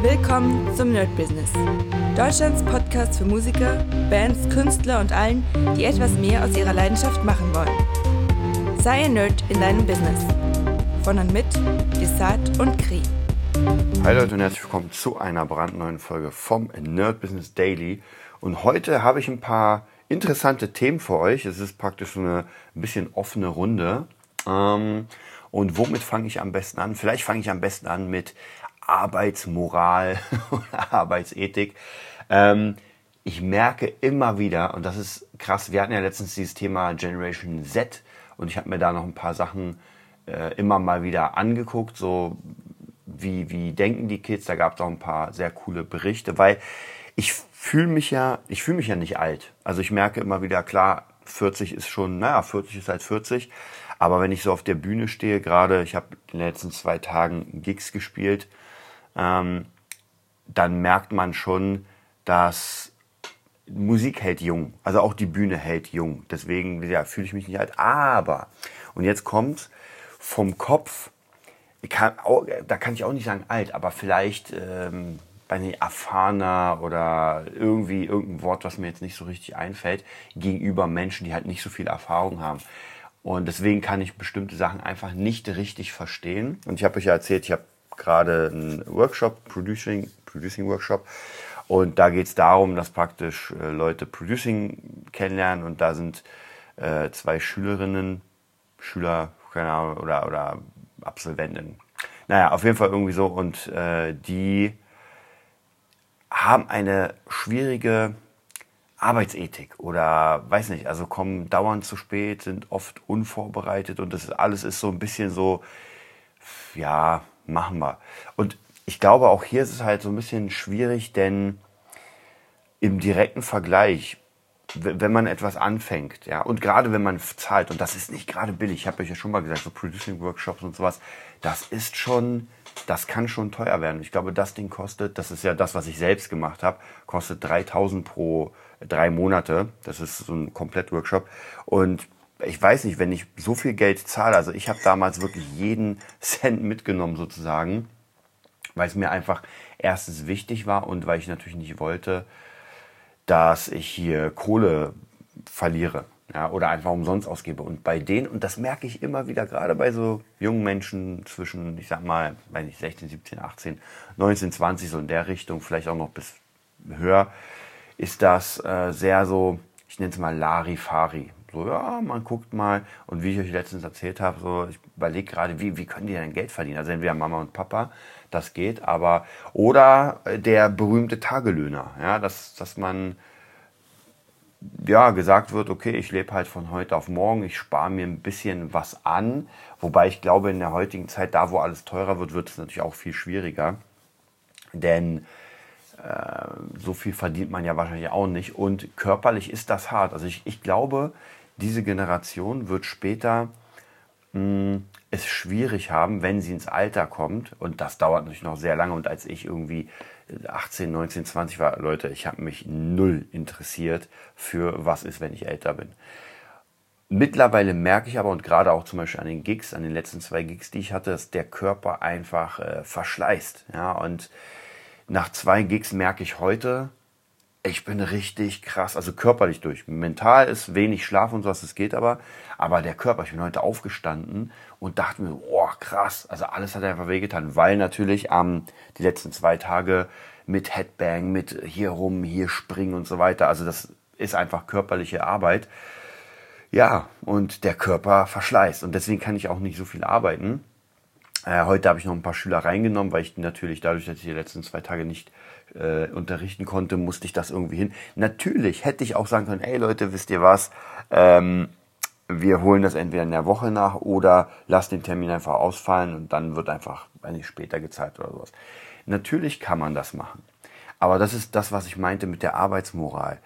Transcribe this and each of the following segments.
Willkommen zum Nerd Business. Deutschlands Podcast für Musiker, Bands, Künstler und allen, die etwas mehr aus ihrer Leidenschaft machen wollen. Sei ein Nerd in deinem Business. Von und mit Desart und Kri. Hi Leute und herzlich willkommen zu einer brandneuen Folge vom Nerd Business Daily. Und heute habe ich ein paar interessante Themen für euch. Es ist praktisch eine ein bisschen offene Runde. Ähm, und womit fange ich am besten an? Vielleicht fange ich am besten an mit Arbeitsmoral oder Arbeitsethik. Ähm, ich merke immer wieder, und das ist krass, wir hatten ja letztens dieses Thema Generation Z und ich habe mir da noch ein paar Sachen äh, immer mal wieder angeguckt, so wie, wie denken die Kids, da gab es auch ein paar sehr coole Berichte, weil ich fühle mich ja, ich fühle mich ja nicht alt. Also ich merke immer wieder, klar, 40 ist schon, naja, 40 ist halt 40, aber wenn ich so auf der Bühne stehe, gerade, ich habe in den letzten zwei Tagen Gigs gespielt, ähm, dann merkt man schon, dass Musik hält jung. Also auch die Bühne hält jung. Deswegen ja, fühle ich mich nicht alt. Aber, und jetzt kommt vom Kopf, kann auch, da kann ich auch nicht sagen alt, aber vielleicht ähm, bei nicht, erfahrener oder irgendwie irgendein Wort, was mir jetzt nicht so richtig einfällt, gegenüber Menschen, die halt nicht so viel Erfahrung haben. Und deswegen kann ich bestimmte Sachen einfach nicht richtig verstehen. Und ich habe euch ja erzählt, ich habe gerade einen Workshop, Producing, Producing Workshop. Und da geht es darum, dass praktisch äh, Leute Producing kennenlernen und da sind äh, zwei Schülerinnen, Schüler, keine Ahnung, oder, oder Absolventinnen. Naja, auf jeden Fall irgendwie so. Und äh, die haben eine schwierige Arbeitsethik oder weiß nicht, also kommen dauernd zu spät, sind oft unvorbereitet und das alles ist so ein bisschen so, ja, machen wir. Und ich glaube, auch hier ist es halt so ein bisschen schwierig, denn im direkten Vergleich, wenn man etwas anfängt, ja, und gerade wenn man zahlt, und das ist nicht gerade billig, ich habe euch ja schon mal gesagt, so Producing Workshops und sowas, das ist schon, das kann schon teuer werden. Ich glaube, das Ding kostet, das ist ja das, was ich selbst gemacht habe, kostet 3000 pro drei Monate. Das ist so ein Komplett-Workshop. Und ich weiß nicht, wenn ich so viel Geld zahle, also ich habe damals wirklich jeden Cent mitgenommen sozusagen, weil es mir einfach erstens wichtig war und weil ich natürlich nicht wollte, dass ich hier Kohle verliere ja, oder einfach umsonst ausgebe. Und bei denen, und das merke ich immer wieder, gerade bei so jungen Menschen zwischen, ich sag mal, weiß nicht, 16, 17, 18, 19, 20, so in der Richtung, vielleicht auch noch bis höher, ist das äh, sehr so, ich nenne es mal Larifari. So, ja, man guckt mal. Und wie ich euch letztens erzählt habe, so, ich überlege gerade, wie, wie können die denn Geld verdienen? Also entweder Mama und Papa, das geht, aber, oder der berühmte Tagelöhner, ja, dass, dass man, ja, gesagt wird, okay, ich lebe halt von heute auf morgen, ich spare mir ein bisschen was an. Wobei ich glaube, in der heutigen Zeit, da wo alles teurer wird, wird es natürlich auch viel schwieriger. Denn äh, so viel verdient man ja wahrscheinlich auch nicht. Und körperlich ist das hart. Also ich, ich glaube, diese Generation wird später mh, hm, es schwierig haben, wenn sie ins Alter kommt. Und das dauert natürlich noch sehr lange. Und als ich irgendwie 18, 19, 20 war, Leute, ich habe mich null interessiert für was ist, wenn ich älter bin. Mittlerweile merke ich aber, und gerade auch zum Beispiel an den Gigs, an den letzten zwei Gigs, die ich hatte, dass der Körper einfach äh, verschleißt. Ja, und nach zwei Gigs merke ich heute, ich bin richtig krass, also körperlich durch. Mental ist wenig Schlaf und sowas, das geht aber. Aber der Körper, ich bin heute aufgestanden und dachte mir, oh krass, also alles hat einfach wehgetan, weil natürlich ähm, die letzten zwei Tage mit Headbang, mit hier rum, hier springen und so weiter, also das ist einfach körperliche Arbeit. Ja, und der Körper verschleißt und deswegen kann ich auch nicht so viel arbeiten. Äh, heute habe ich noch ein paar Schüler reingenommen, weil ich natürlich dadurch, dass ich die letzten zwei Tage nicht äh, unterrichten konnte, musste ich das irgendwie hin. Natürlich hätte ich auch sagen können, ey Leute, wisst ihr was, ähm, wir holen das entweder in der Woche nach oder lasst den Termin einfach ausfallen und dann wird einfach nicht später gezahlt oder sowas. Natürlich kann man das machen. Aber das ist das, was ich meinte mit der Arbeitsmoral.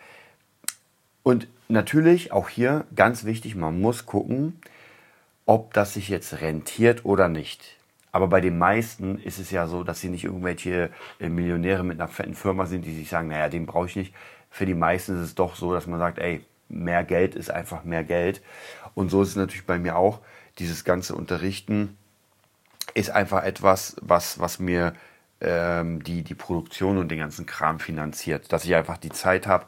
Und natürlich auch hier ganz wichtig, man muss gucken, ob das sich jetzt rentiert oder nicht. Aber bei den meisten ist es ja so, dass sie nicht irgendwelche äh, Millionäre mit einer fetten Firma sind, die sich sagen, naja, den brauche ich nicht. Für die meisten ist es doch so, dass man sagt, ey, mehr Geld ist einfach mehr Geld. Und so ist es natürlich bei mir auch. Dieses ganze Unterrichten ist einfach etwas, was, was mir ähm, die die Produktion und den ganzen Kram finanziert. Dass ich einfach die Zeit habe,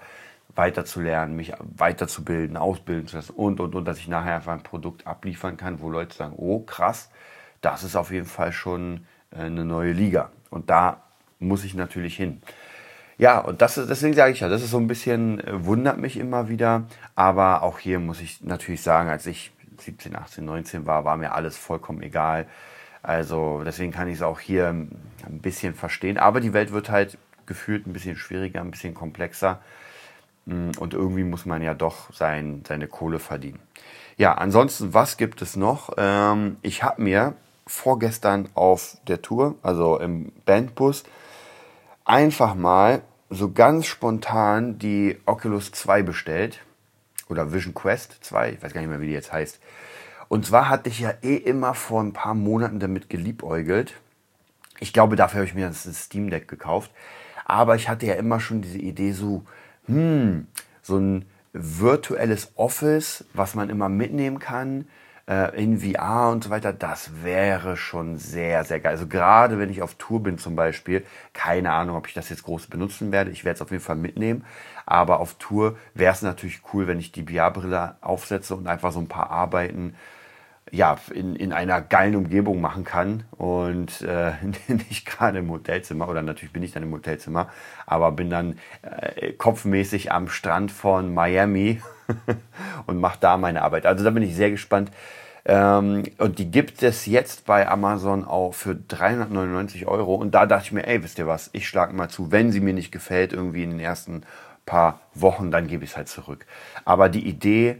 weiterzulernen, mich weiterzubilden, ausbilden zu lassen und, und, und, dass ich nachher einfach ein Produkt abliefern kann, wo Leute sagen, oh krass, das ist auf jeden Fall schon äh, eine neue Liga. Und da muss ich natürlich hin. Ja, und das ist, deswegen sage ich ja, das ist so ein bisschen, äh, wundert mich immer wieder. Aber auch hier muss ich natürlich sagen, als ich 17, 18, 19 war, war mir alles vollkommen egal. Also deswegen kann ich es auch hier ein bisschen verstehen. Aber die Welt wird halt gefühlt ein bisschen schwieriger, ein bisschen komplexer. Mm, und irgendwie muss man ja doch sein, seine Kohle verdienen. Ja, ansonsten, was gibt es noch? Ähm, ich habe mir vorgestern auf der Tour, also im Bandbus, einfach mal so ganz spontan die Oculus 2 bestellt. Oder Vision Quest 2, ich weiß gar nicht mehr, wie die jetzt heißt. Und zwar hatte ich ja eh immer vor ein paar Monaten damit geliebäugelt. Ich glaube, dafür habe ich mir das Steam Deck gekauft. Aber ich hatte ja immer schon diese Idee so, hm, so ein virtuelles Office, was man immer mitnehmen kann, äh, in VR und so weiter, das wäre schon sehr, sehr geil. Also gerade wenn ich auf Tour bin zum Beispiel, keine Ahnung, ob ich das jetzt groß benutzen werde. Ich werde es auf jeden Fall mitnehmen. Aber auf Tour wäre es natürlich cool, wenn ich die VR-Brille aufsetze und einfach so ein paar Arbeiten ja, in, in einer geilen Umgebung machen kann und äh, nicht gerade im Hotelzimmer oder natürlich bin ich dann im Hotelzimmer, aber bin dann äh, kopfmäßig am Strand von Miami und mache da meine Arbeit. Also da bin ich sehr gespannt. Ähm, und die gibt es jetzt bei Amazon auch für 399 Euro. Und da dachte ich mir, ey, wisst ihr was, ich schlage mal zu, wenn sie mir nicht gefällt, irgendwie in den ersten paar Wochen, dann gebe ich es halt zurück. Aber die Idee,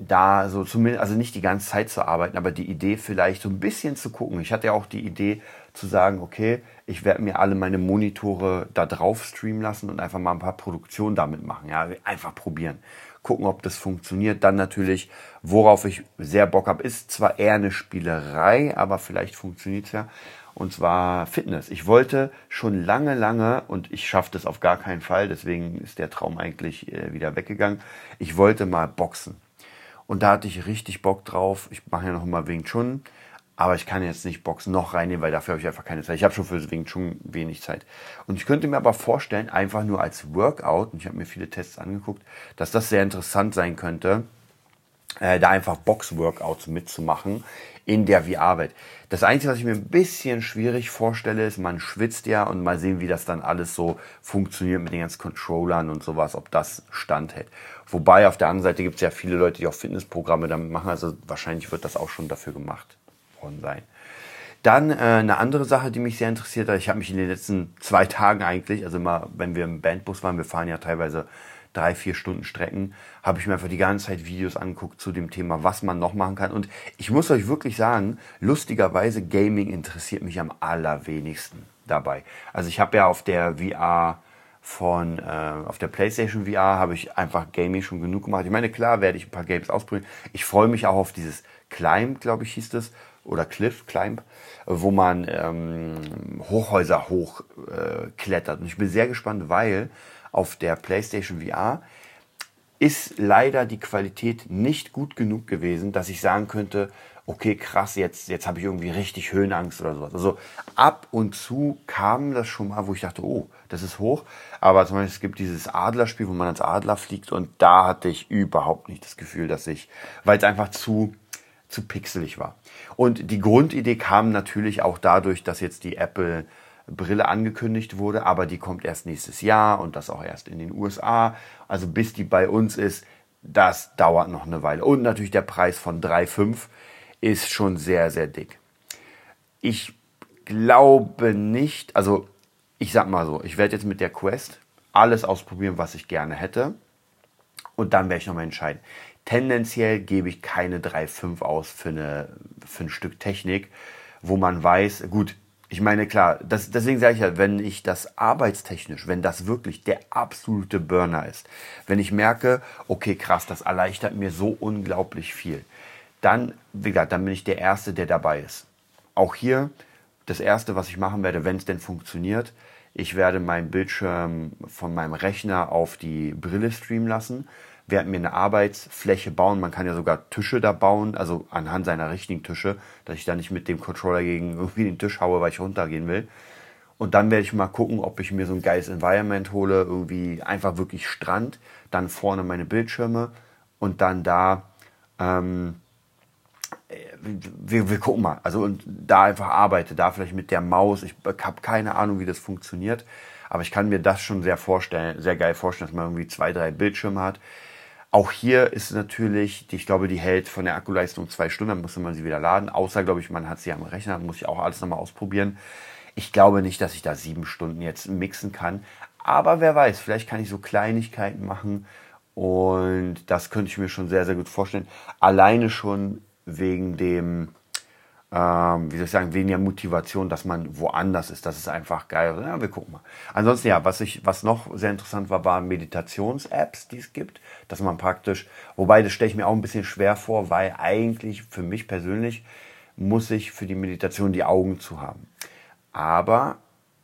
da so zumindest, also nicht die ganze Zeit zu arbeiten, aber die Idee vielleicht so ein bisschen zu gucken. Ich hatte ja auch die Idee zu sagen, okay, ich werde mir alle meine Monitore da drauf streamen lassen und einfach mal ein paar Produktionen damit machen. Ja, einfach probieren. Gucken, ob das funktioniert. Dann natürlich, worauf ich sehr Bock habe, ist zwar eher eine Spielerei, aber vielleicht funktioniert es ja. Und zwar Fitness. Ich wollte schon lange, lange, und ich schaffe das auf gar keinen Fall, deswegen ist der Traum eigentlich äh, wieder weggegangen. Ich wollte mal boxen. Und da hatte ich richtig Bock drauf. Ich mache ja noch mal Wing Chun, aber ich kann jetzt nicht Boxen noch reinnehmen, weil dafür habe ich einfach keine Zeit. Ich habe schon für Wing Chun wenig Zeit. Und ich könnte mir aber vorstellen, einfach nur als Workout, und ich habe mir viele Tests angeguckt, dass das sehr interessant sein könnte, äh, da einfach Box-Workouts mitzumachen in der VR-Welt. Das Einzige, was ich mir ein bisschen schwierig vorstelle, ist, man schwitzt ja und mal sehen, wie das dann alles so funktioniert mit den ganzen Controllern und sowas, ob das standhält. Wobei auf der anderen Seite gibt es ja viele Leute, die auch Fitnessprogramme damit machen, also wahrscheinlich wird das auch schon dafür gemacht worden sein. Dann äh, eine andere Sache, die mich sehr interessiert hat. Ich habe mich in den letzten zwei Tagen eigentlich, also immer, wenn wir im Bandbus waren, wir fahren ja teilweise drei, vier Stunden Strecken, habe ich mir einfach die ganze Zeit Videos angeguckt zu dem Thema, was man noch machen kann. Und ich muss euch wirklich sagen, lustigerweise, Gaming interessiert mich am allerwenigsten dabei. Also ich habe ja auf der VR von, äh, auf der PlayStation VR habe ich einfach Gaming schon genug gemacht. Ich meine, klar werde ich ein paar Games ausprobieren. Ich freue mich auch auf dieses Climb, glaube ich, hieß das, oder Cliff Climb, wo man ähm, Hochhäuser hochklettert. Äh, Und ich bin sehr gespannt, weil auf der PlayStation VR ist leider die Qualität nicht gut genug gewesen, dass ich sagen könnte, okay, krass, jetzt, jetzt habe ich irgendwie richtig Höhenangst oder sowas. Also ab und zu kam das schon mal, wo ich dachte, oh, das ist hoch. Aber zum Beispiel, es gibt dieses Adlerspiel, wo man als Adler fliegt und da hatte ich überhaupt nicht das Gefühl, dass ich, weil es einfach zu, zu pixelig war. Und die Grundidee kam natürlich auch dadurch, dass jetzt die Apple Brille angekündigt wurde, aber die kommt erst nächstes Jahr und das auch erst in den USA. Also bis die bei uns ist, das dauert noch eine Weile. Und natürlich der Preis von 3,5 ist schon sehr, sehr dick. Ich glaube nicht, also ich sag mal so, ich werde jetzt mit der Quest alles ausprobieren, was ich gerne hätte. Und dann werde ich nochmal entscheiden. Tendenziell gebe ich keine 3,5 aus für, eine, für ein Stück Technik, wo man weiß, gut, ich meine, klar, das, deswegen sage ich ja, wenn ich das arbeitstechnisch, wenn das wirklich der absolute Burner ist, wenn ich merke, okay, krass, das erleichtert mir so unglaublich viel, dann, wie gesagt, dann bin ich der Erste, der dabei ist. Auch hier, das Erste, was ich machen werde, wenn es denn funktioniert, ich werde meinen Bildschirm von meinem Rechner auf die Brille streamen lassen werde mir eine Arbeitsfläche bauen. Man kann ja sogar Tische da bauen, also anhand seiner richtigen Tische, dass ich da nicht mit dem Controller gegen irgendwie den Tisch haue, weil ich runtergehen will. Und dann werde ich mal gucken, ob ich mir so ein geiles Environment hole, irgendwie einfach wirklich Strand, dann vorne meine Bildschirme und dann da, ähm, wir, wir gucken mal, also und da einfach arbeite, da vielleicht mit der Maus. Ich habe keine Ahnung, wie das funktioniert, aber ich kann mir das schon sehr vorstellen, sehr geil vorstellen, dass man irgendwie zwei, drei Bildschirme hat. Auch hier ist natürlich, ich glaube, die hält von der Akkuleistung zwei Stunden, dann muss man sie wieder laden. Außer, glaube ich, man hat sie am Rechner, muss ich auch alles nochmal ausprobieren. Ich glaube nicht, dass ich da sieben Stunden jetzt mixen kann. Aber wer weiß, vielleicht kann ich so Kleinigkeiten machen. Und das könnte ich mir schon sehr, sehr gut vorstellen. Alleine schon wegen dem, ähm, wie soll ich sagen, weniger Motivation, dass man woanders ist. Das ist einfach geil. Ja, wir gucken mal. Ansonsten, ja, was, ich, was noch sehr interessant war, waren Meditations-Apps, die es gibt. Dass man praktisch, wobei das stelle ich mir auch ein bisschen schwer vor, weil eigentlich für mich persönlich muss ich für die Meditation die Augen zu haben. Aber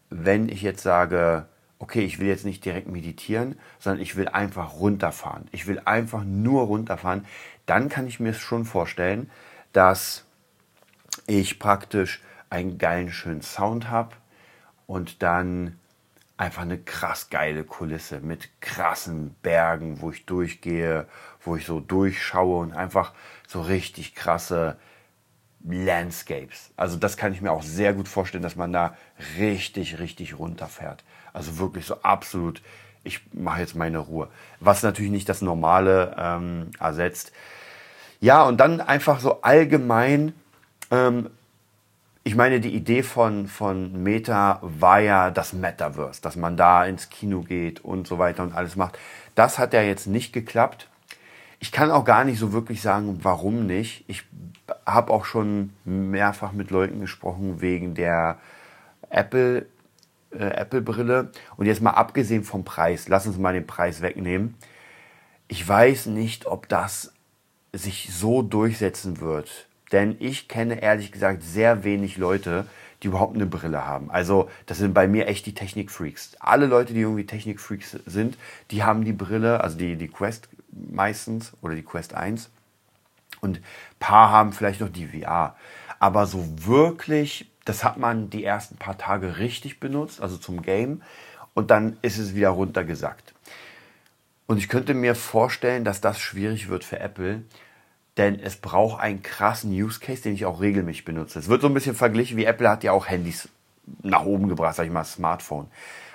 wenn ich jetzt sage, okay, ich will jetzt nicht direkt meditieren, sondern ich will einfach runterfahren. Ich will einfach nur runterfahren. Dann kann ich mir schon vorstellen, dass ich praktisch einen geilen, schönen Sound habe und dann einfach eine krass geile Kulisse mit krassen Bergen, wo ich durchgehe, wo ich so durchschaue und einfach so richtig krasse Landscapes. Also das kann ich mir auch sehr gut vorstellen, dass man da richtig, richtig runterfährt. Also wirklich so absolut, ich mache jetzt meine Ruhe. Was natürlich nicht das Normale ähm, ersetzt. Ja, und dann einfach so allgemein, ähm, ich meine, die Idee von, von Meta war ja das Metaverse, dass man da ins Kino geht und so weiter und alles macht. Das hat ja jetzt nicht geklappt. Ich kann auch gar nicht so wirklich sagen, warum nicht. Ich habe auch schon mehrfach mit Leuten gesprochen wegen der Apple äh, Apple-Brille. Und jetzt mal abgesehen vom Preis, lass uns mal den Preis wegnehmen. Ich weiß nicht, ob das sich so durchsetzen wird. Denn ich kenne ehrlich gesagt sehr wenig Leute, die überhaupt eine Brille haben. Also das sind bei mir echt die Technikfreaks. Alle Leute, die irgendwie Technikfreaks sind, die haben die Brille, also die, die Quest meistens oder die Quest 1. Und paar haben vielleicht noch die VR. Aber so wirklich das hat man die ersten paar Tage richtig benutzt, also zum Game. Und dann ist es wieder runtergesackt. Und ich könnte mir vorstellen, dass das schwierig wird für Apple, denn es braucht einen krassen Use Case, den ich auch regelmäßig benutze. Es wird so ein bisschen verglichen, wie Apple hat ja auch Handys nach oben gebracht, sag ich mal, Smartphone.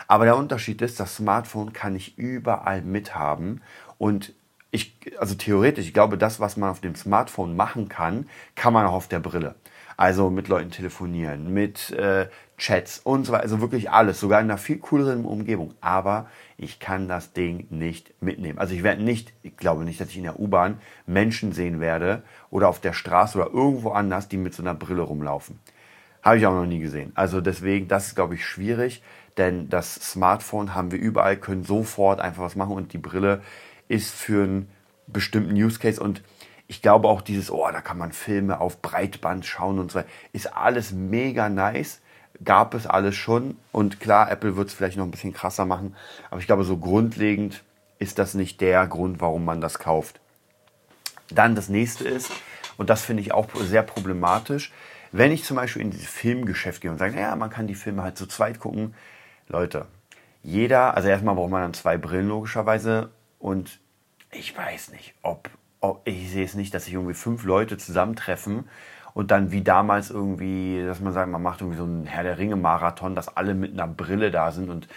Aber der Unterschied ist, das Smartphone kann ich überall mithaben und ich, also theoretisch, ich glaube, das, was man auf dem Smartphone machen kann, kann man auch auf der Brille. Also mit Leuten telefonieren, mit äh, Chats und so weiter. Also wirklich alles, sogar in einer viel cooleren Umgebung. Aber ich kann das Ding nicht mitnehmen. Also ich werde nicht, ich glaube nicht, dass ich in der U-Bahn Menschen sehen werde oder auf der Straße oder irgendwo anders, die mit so einer Brille rumlaufen. Habe ich auch noch nie gesehen. Also deswegen, das ist, glaube ich, schwierig, denn das Smartphone haben wir überall, können sofort einfach was machen und die Brille ist für einen bestimmten Use Case und ich glaube auch dieses, oh, da kann man Filme auf Breitband schauen und so, ist alles mega nice. Gab es alles schon. Und klar, Apple wird es vielleicht noch ein bisschen krasser machen. Aber ich glaube, so grundlegend ist das nicht der Grund, warum man das kauft. Dann das nächste ist, und das finde ich auch sehr problematisch, wenn ich zum Beispiel in dieses Filmgeschäft gehe und sage, naja, man kann die Filme halt zu zweit gucken. Leute, jeder, also erstmal braucht man dann zwei Brillen logischerweise und ich weiß nicht, ob ich sehe es nicht, dass sich irgendwie fünf Leute zusammentreffen und dann wie damals irgendwie, dass man sagt, man macht irgendwie so einen Herr der Ringe-Marathon, dass alle mit einer Brille da sind und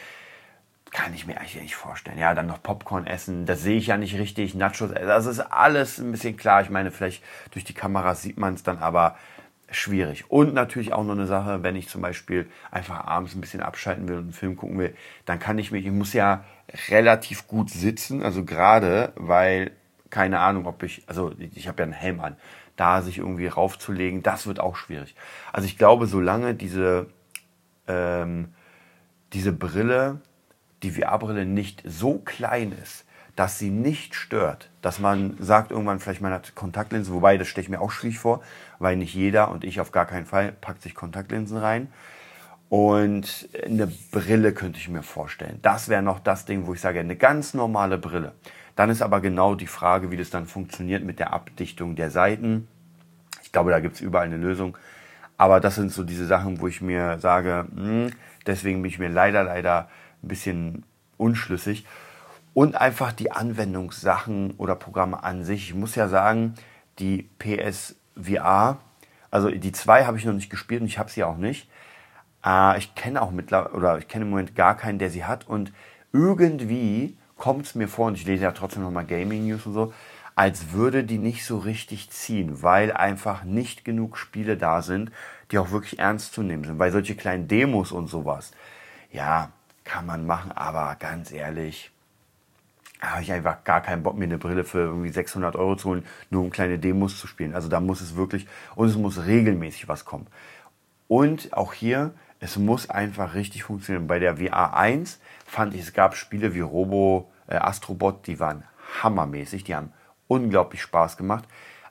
kann ich mir eigentlich nicht vorstellen. Ja, dann noch Popcorn essen, das sehe ich ja nicht richtig, Nachos, also ist alles ein bisschen klar. Ich meine, vielleicht durch die Kamera sieht man es dann, aber schwierig. Und natürlich auch noch eine Sache, wenn ich zum Beispiel einfach abends ein bisschen abschalten will und einen Film gucken will, dann kann ich mich, ich muss ja relativ gut sitzen, also gerade, weil keine Ahnung, ob ich, also ich habe ja einen Helm an, da sich irgendwie raufzulegen, das wird auch schwierig. Also ich glaube, solange diese, ähm, diese Brille, die VR-Brille nicht so klein ist, dass sie nicht stört, dass man sagt irgendwann vielleicht man hat Kontaktlinsen, wobei das stelle ich mir auch schwierig vor, weil nicht jeder und ich auf gar keinen Fall packt sich Kontaktlinsen rein. Und eine Brille könnte ich mir vorstellen. Das wäre noch das Ding, wo ich sage, eine ganz normale Brille. Dann ist aber genau die Frage, wie das dann funktioniert mit der Abdichtung der Seiten. Ich glaube, da gibt es überall eine Lösung. Aber das sind so diese Sachen, wo ich mir sage, mh, hm, deswegen bin ich mir leider, leider ein bisschen unschlüssig. Und einfach die Anwendungssachen oder Programme an sich. Ich muss ja sagen, die PSVR, also die zwei habe ich noch nicht gespielt und ich habe sie auch nicht. Äh, ich kenne auch mittlerweile, oder ich kenne im Moment gar keinen, der sie hat. Und irgendwie kommt es mir vor, und ich lese ja trotzdem nochmal Gaming News und so, als würde die nicht so richtig ziehen, weil einfach nicht genug Spiele da sind, die auch wirklich ernst zu nehmen sind. Weil solche kleinen Demos und sowas, ja, kann man machen, aber ganz ehrlich, habe ich einfach gar keinen Bock, mir eine Brille für irgendwie 600 Euro zu holen, nur um kleine Demos zu spielen. Also da muss es wirklich, und es muss regelmäßig was kommen. Und auch hier, es muss einfach richtig funktionieren. Bei der VR 1 fand ich, es gab Spiele wie Robo, äh, Astrobot, die waren hammermäßig, die haben unglaublich Spaß gemacht.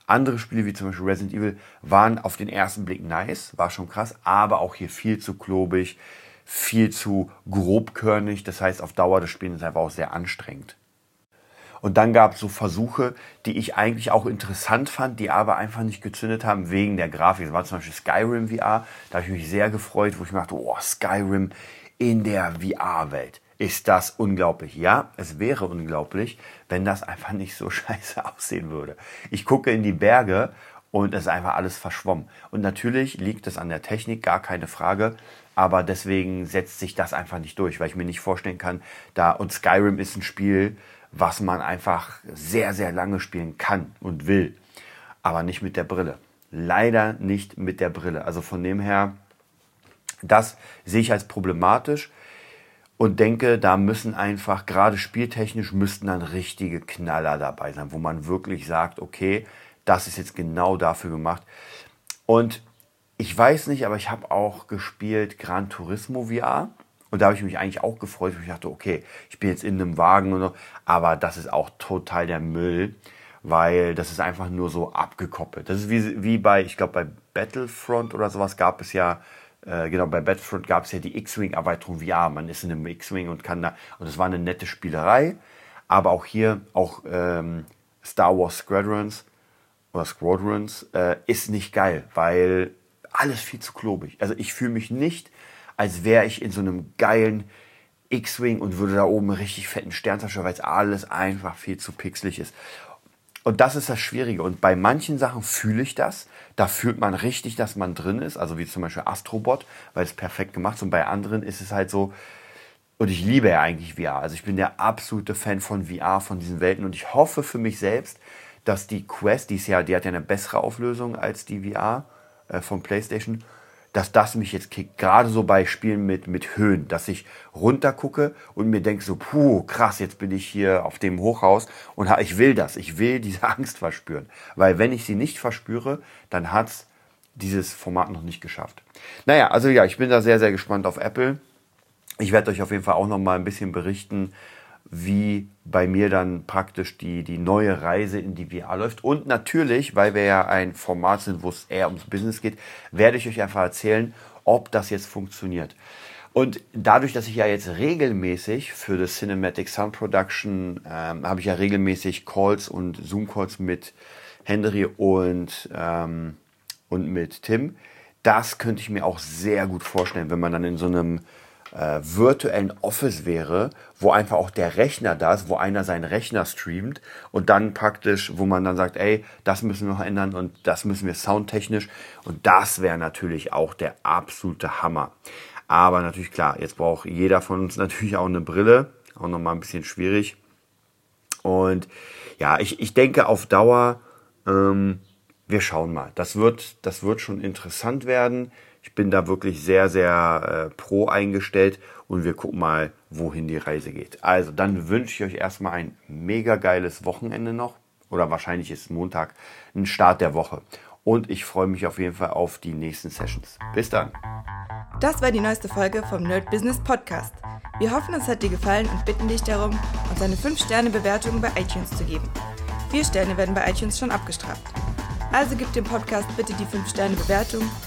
Andere Spiele wie zum Beispiel Resident Evil waren auf den ersten Blick nice, war schon krass, aber auch hier viel zu klobig, viel zu grobkörnig. Das heißt, auf Dauer des Spiels ist einfach auch sehr anstrengend. Und dann gab es so Versuche, die ich eigentlich auch interessant fand, die aber einfach nicht gezündet haben wegen der Grafik. Das war zum Beispiel Skyrim VR. Da habe ich mich sehr gefreut, wo ich mir dachte, oh, Skyrim in der VR-Welt ist das unglaublich. Ja, es wäre unglaublich, wenn das einfach nicht so scheiße aussehen würde. Ich gucke in die Berge und es ist einfach alles verschwommen. Und natürlich liegt es an der Technik, gar keine Frage. Aber deswegen setzt sich das einfach nicht durch, weil ich mir nicht vorstellen kann, da und Skyrim ist ein Spiel, was man einfach sehr, sehr lange spielen kann und will. Aber nicht mit der Brille. Leider nicht mit der Brille. Also von dem her, das sehe ich als problematisch und denke, da müssen einfach, gerade spieltechnisch, müssten dann richtige Knaller dabei sein, wo man wirklich sagt, okay, das ist jetzt genau dafür gemacht. Und ich weiß nicht, aber ich habe auch gespielt Gran Turismo VR. Und da habe ich mich eigentlich auch gefreut, weil ich dachte, okay, ich bin jetzt in einem Wagen und so, aber das ist auch total der Müll, weil das ist einfach nur so abgekoppelt. Das ist wie, wie bei, ich glaube, bei Battlefront oder sowas gab es ja äh, genau, bei Battlefront gab es ja die X-Wing-Erweiterung VR. Man ist in einem X-Wing und kann da, und es war eine nette Spielerei. Aber auch hier, auch ähm, Star Wars Squadrons oder Squadrons äh, ist nicht geil, weil alles viel zu klobig. Also ich fühle mich nicht, als wäre ich in so einem geilen X-Wing und würde da oben richtig fetten Stern zerstören, weil es alles einfach viel zu pixelig ist. Und das ist das Schwierige. Und bei manchen Sachen fühle ich das. Da fühlt man richtig, dass man drin ist. Also wie zum Beispiel Astrobot, weil es perfekt gemacht ist. Und bei anderen ist es halt so, und ich liebe ja eigentlich VR. Also ich bin der absolute Fan von VR, von diesen Welten. Und ich hoffe für mich selbst, dass die Quest, die, ist ja, die hat ja eine bessere Auflösung als die VR äh, von PlayStation dass das mich jetzt kickt. Gerade so bei Spielen mit, mit Höhen, dass ich runter gucke und mir denke so, puh, krass, jetzt bin ich hier auf dem Hochhaus und ich will das. Ich will diese Angst verspüren. Weil wenn ich sie nicht verspüre, dann hat es dieses Format noch nicht geschafft. Naja, also ja, ich bin da sehr, sehr gespannt auf Apple. Ich werde euch auf jeden Fall auch noch mal ein bisschen berichten, wie bei mir dann praktisch die, die neue Reise in die VR läuft. Und natürlich, weil wir ja ein Format sind, wo es eher ums Business geht, werde ich euch einfach erzählen, ob das jetzt funktioniert. Und dadurch, dass ich ja jetzt regelmäßig für das Cinematic Sound Production ähm, habe ich ja regelmäßig Calls und Zoom-Calls mit Henry und, ähm, und mit Tim. Das könnte ich mir auch sehr gut vorstellen, wenn man dann in so einem äh, virtuellen Office wäre, wo einfach auch der Rechner da ist, wo einer seinen Rechner streamt und dann praktisch, wo man dann sagt, ey, das müssen wir noch ändern und das müssen wir soundtechnisch und das wäre natürlich auch der absolute Hammer. Aber natürlich klar, jetzt braucht jeder von uns natürlich auch eine Brille, auch nochmal ein bisschen schwierig. Und ja, ich, ich denke auf Dauer, ähm, wir schauen mal. Das wird, das wird schon interessant werden. Ich bin da wirklich sehr, sehr äh, pro eingestellt und wir gucken mal, wohin die Reise geht. Also, dann wünsche ich euch erstmal ein mega geiles Wochenende noch. Oder wahrscheinlich ist Montag ein Start der Woche. Und ich freue mich auf jeden Fall auf die nächsten Sessions. Bis dann. Das war die neueste Folge vom Nerd Business Podcast. Wir hoffen, es hat dir gefallen und bitten dich darum, uns eine 5-Sterne-Bewertung bei iTunes zu geben. Vier Sterne werden bei iTunes schon abgestraft. Also gib dem Podcast bitte die 5-Sterne-Bewertung und